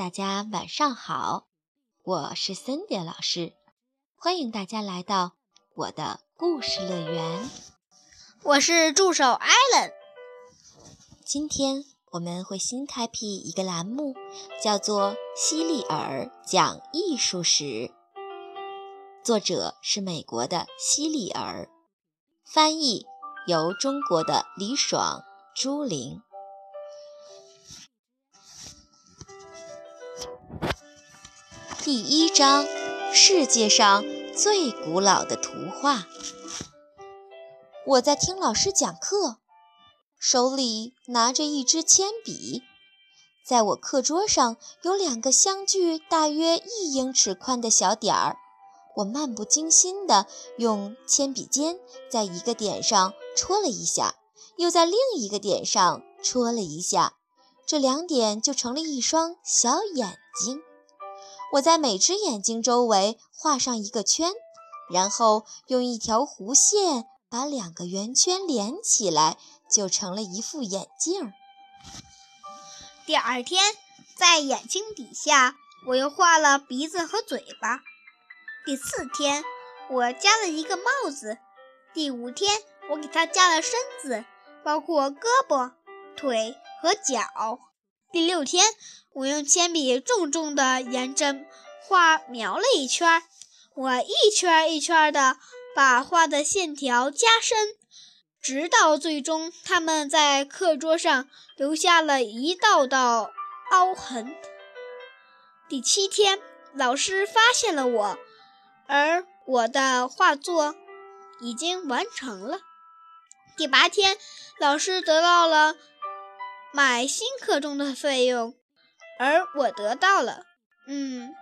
大家晚上好，我是 Cindy 老师，欢迎大家来到我的故事乐园。我是助手 Allen。今天我们会新开辟一个栏目，叫做《希利尔讲艺术史》，作者是美国的希利尔，翻译由中国的李爽、朱玲。第一章：世界上最古老的图画。我在听老师讲课，手里拿着一支铅笔，在我课桌上有两个相距大约一英尺宽的小点儿。我漫不经心地用铅笔尖在一个点上戳了一下，又在另一个点上戳了一下，这两点就成了一双小眼睛。我在每只眼睛周围画上一个圈，然后用一条弧线把两个圆圈连起来，就成了一副眼镜。第二天，在眼睛底下，我又画了鼻子和嘴巴。第四天，我加了一个帽子。第五天，我给它加了身子，包括胳膊、腿和脚。第六天，我用铅笔重重地沿着画描了一圈，我一圈一圈地把画的线条加深，直到最终它们在课桌上留下了一道道凹痕。第七天，老师发现了我，而我的画作已经完成了。第八天，老师得到了。买新课钟的费用，而我得到了，嗯，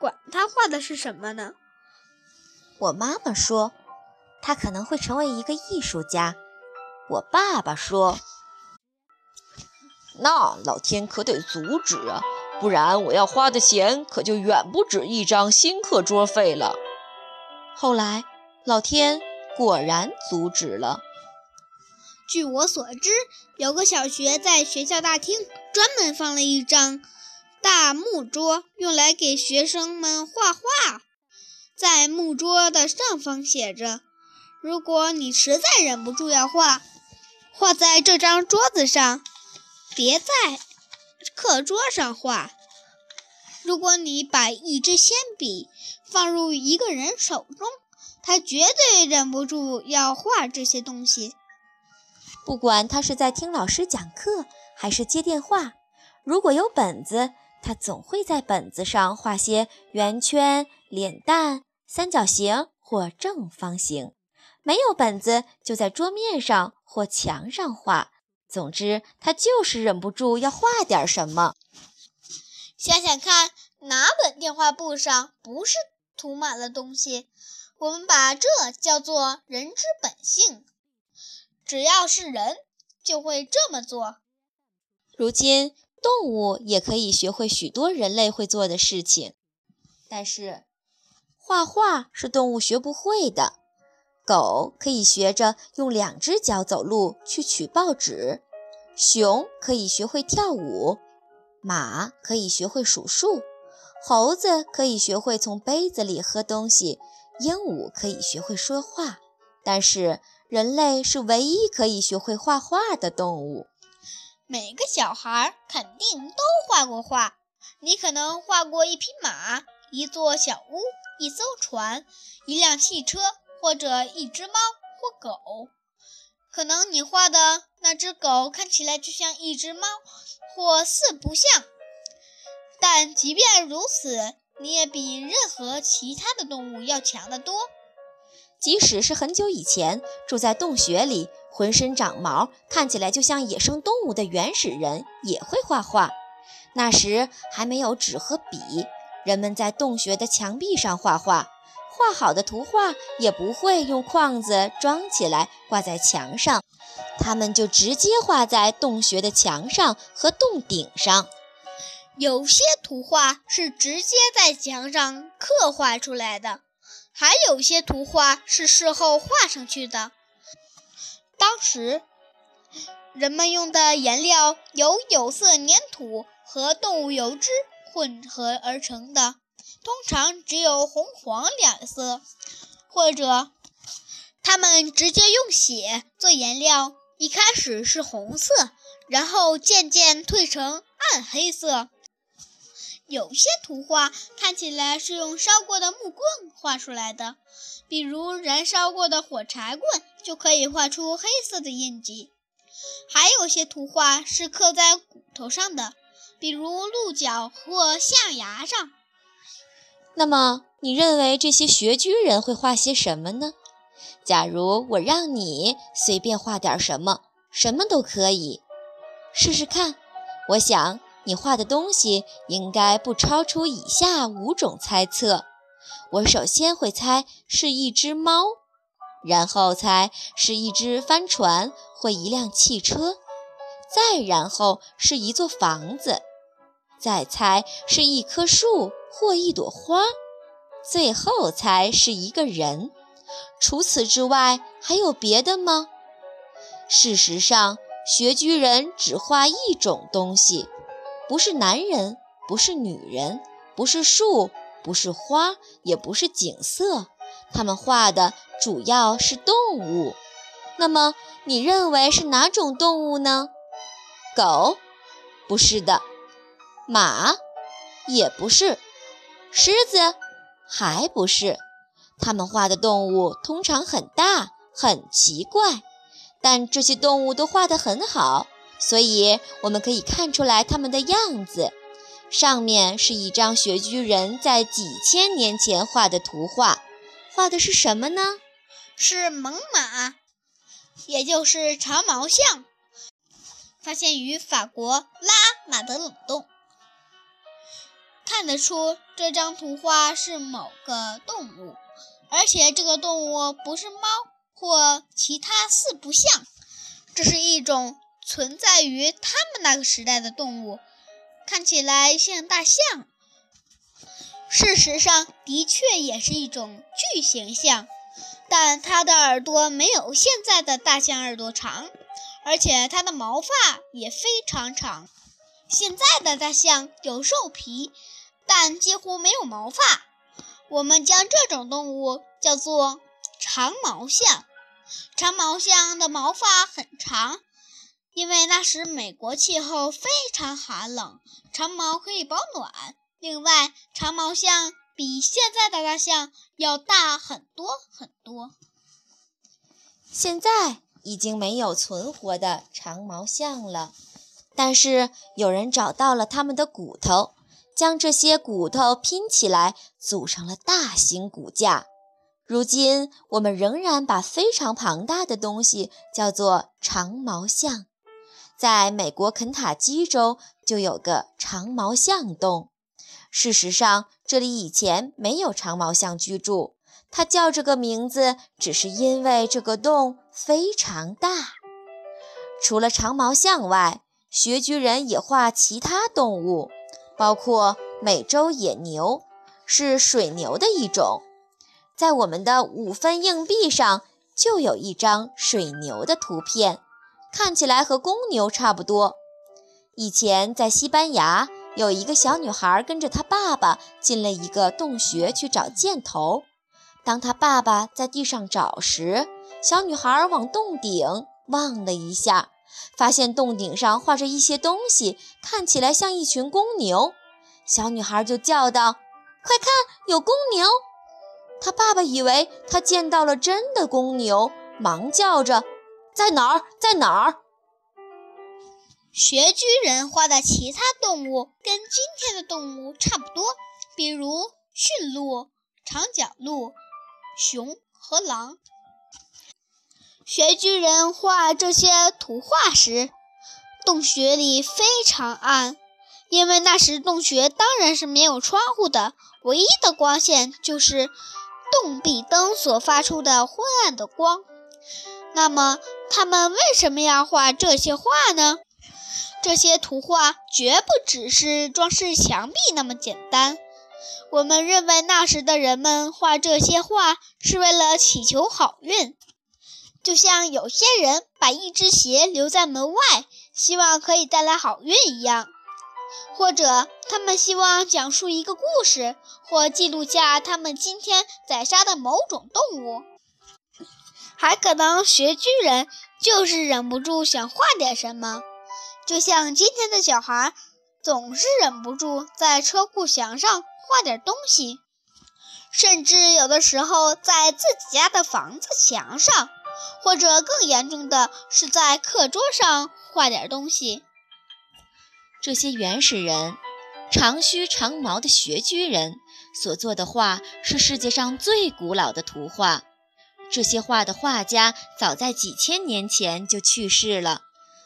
管他画的是什么呢？我妈妈说，他可能会成为一个艺术家。我爸爸说，那老天可得阻止啊，不然我要花的钱可就远不止一张新课桌费了。后来，老天果然阻止了。据我所知，有个小学在学校大厅专门放了一张大木桌，用来给学生们画画。在木桌的上方写着：“如果你实在忍不住要画，画在这张桌子上，别在课桌上画。如果你把一支铅笔放入一个人手中，他绝对忍不住要画这些东西。”不管他是在听老师讲课，还是接电话，如果有本子，他总会在本子上画些圆圈、脸蛋、三角形或正方形；没有本子，就在桌面上或墙上画。总之，他就是忍不住要画点什么。想想看，哪本电话簿上不是涂满了东西？我们把这叫做人之本性。只要是人，就会这么做。如今，动物也可以学会许多人类会做的事情，但是，画画是动物学不会的。狗可以学着用两只脚走路去取报纸，熊可以学会跳舞，马可以学会数数，猴子可以学会从杯子里喝东西，鹦鹉可以学会说话，但是。人类是唯一可以学会画画的动物。每个小孩肯定都画过画。你可能画过一匹马、一座小屋、一艘船、一辆汽车，或者一只猫或狗。可能你画的那只狗看起来就像一只猫，或似不像。但即便如此，你也比任何其他的动物要强得多。即使是很久以前住在洞穴里、浑身长毛、看起来就像野生动物的原始人，也会画画。那时还没有纸和笔，人们在洞穴的墙壁上画画，画好的图画也不会用框子装起来挂在墙上，他们就直接画在洞穴的墙上和洞顶上。有些图画是直接在墙上刻画出来的。还有些图画是事后画上去的。当时人们用的颜料由有色粘土和动物油脂混合而成的，通常只有红黄两色，或者他们直接用血做颜料，一开始是红色，然后渐渐褪成暗黑色。有些图画看起来是用烧过的木棍画出来的，比如燃烧过的火柴棍就可以画出黑色的印记。还有些图画是刻在骨头上的，比如鹿角或象牙上。那么，你认为这些穴居人会画些什么呢？假如我让你随便画点什么，什么都可以，试试看。我想。你画的东西应该不超出以下五种猜测。我首先会猜是一只猫，然后猜是一只帆船或一辆汽车，再然后是一座房子，再猜是一棵树或一朵花，最后猜是一个人。除此之外，还有别的吗？事实上，穴居人只画一种东西。不是男人，不是女人，不是树，不是花，也不是景色，他们画的主要是动物。那么，你认为是哪种动物呢？狗？不是的。马？也不是。狮子？还不是。他们画的动物通常很大，很奇怪，但这些动物都画得很好。所以我们可以看出来它们的样子。上面是一张穴居人在几千年前画的图画，画的是什么呢？是猛犸，也就是长毛象，发现于法国拉马德冷洞。看得出这张图画是某个动物，而且这个动物不是猫或其他四不像，这是一种。存在于他们那个时代的动物，看起来像大象。事实上，的确也是一种巨型象，但它的耳朵没有现在的大象耳朵长，而且它的毛发也非常长。现在的大象有兽皮，但几乎没有毛发。我们将这种动物叫做长毛象。长毛象的毛发很长。因为那时美国气候非常寒冷，长毛可以保暖。另外，长毛象比现在的大象要大很多很多。现在已经没有存活的长毛象了，但是有人找到了它们的骨头，将这些骨头拼起来，组成了大型骨架。如今，我们仍然把非常庞大的东西叫做长毛象。在美国肯塔基州就有个长毛象洞。事实上，这里以前没有长毛象居住。它叫这个名字，只是因为这个洞非常大。除了长毛象外，穴居人也画其他动物，包括美洲野牛，是水牛的一种。在我们的五分硬币上就有一张水牛的图片。看起来和公牛差不多。以前在西班牙，有一个小女孩跟着她爸爸进了一个洞穴去找箭头。当她爸爸在地上找时，小女孩往洞顶望了一下，发现洞顶上画着一些东西，看起来像一群公牛。小女孩就叫道：“快看，有公牛！”她爸爸以为她见到了真的公牛，忙叫着。在哪儿？在哪儿？穴居人画的其他动物跟今天的动物差不多，比如驯鹿、长角鹿、熊和狼。穴居人画这些图画时，洞穴里非常暗，因为那时洞穴当然是没有窗户的，唯一的光线就是洞壁灯所发出的昏暗的光。那么，他们为什么要画这些画呢？这些图画绝不只是装饰墙壁那么简单。我们认为那时的人们画这些画是为了祈求好运，就像有些人把一只鞋留在门外，希望可以带来好运一样。或者他们希望讲述一个故事，或记录下他们今天宰杀的某种动物。还可能学巨人就是忍不住想画点什么，就像今天的小孩总是忍不住在车库墙上画点东西，甚至有的时候在自己家的房子墙上，或者更严重的是在课桌上画点东西。这些原始人，长须长毛的穴居人所做的画是世界上最古老的图画。这些画的画家早在几千年前就去世了。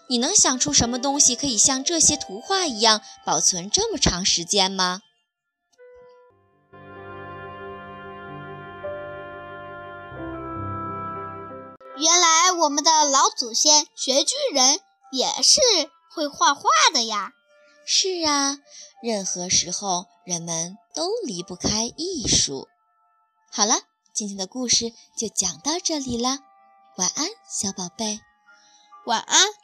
你能想出什么东西可以像这些图画一样保存这么长时间吗？原来我们的老祖先穴居人也是会画画的呀！是啊，任何时候人们都离不开艺术。好了。今天的故事就讲到这里了，晚安，小宝贝，晚安。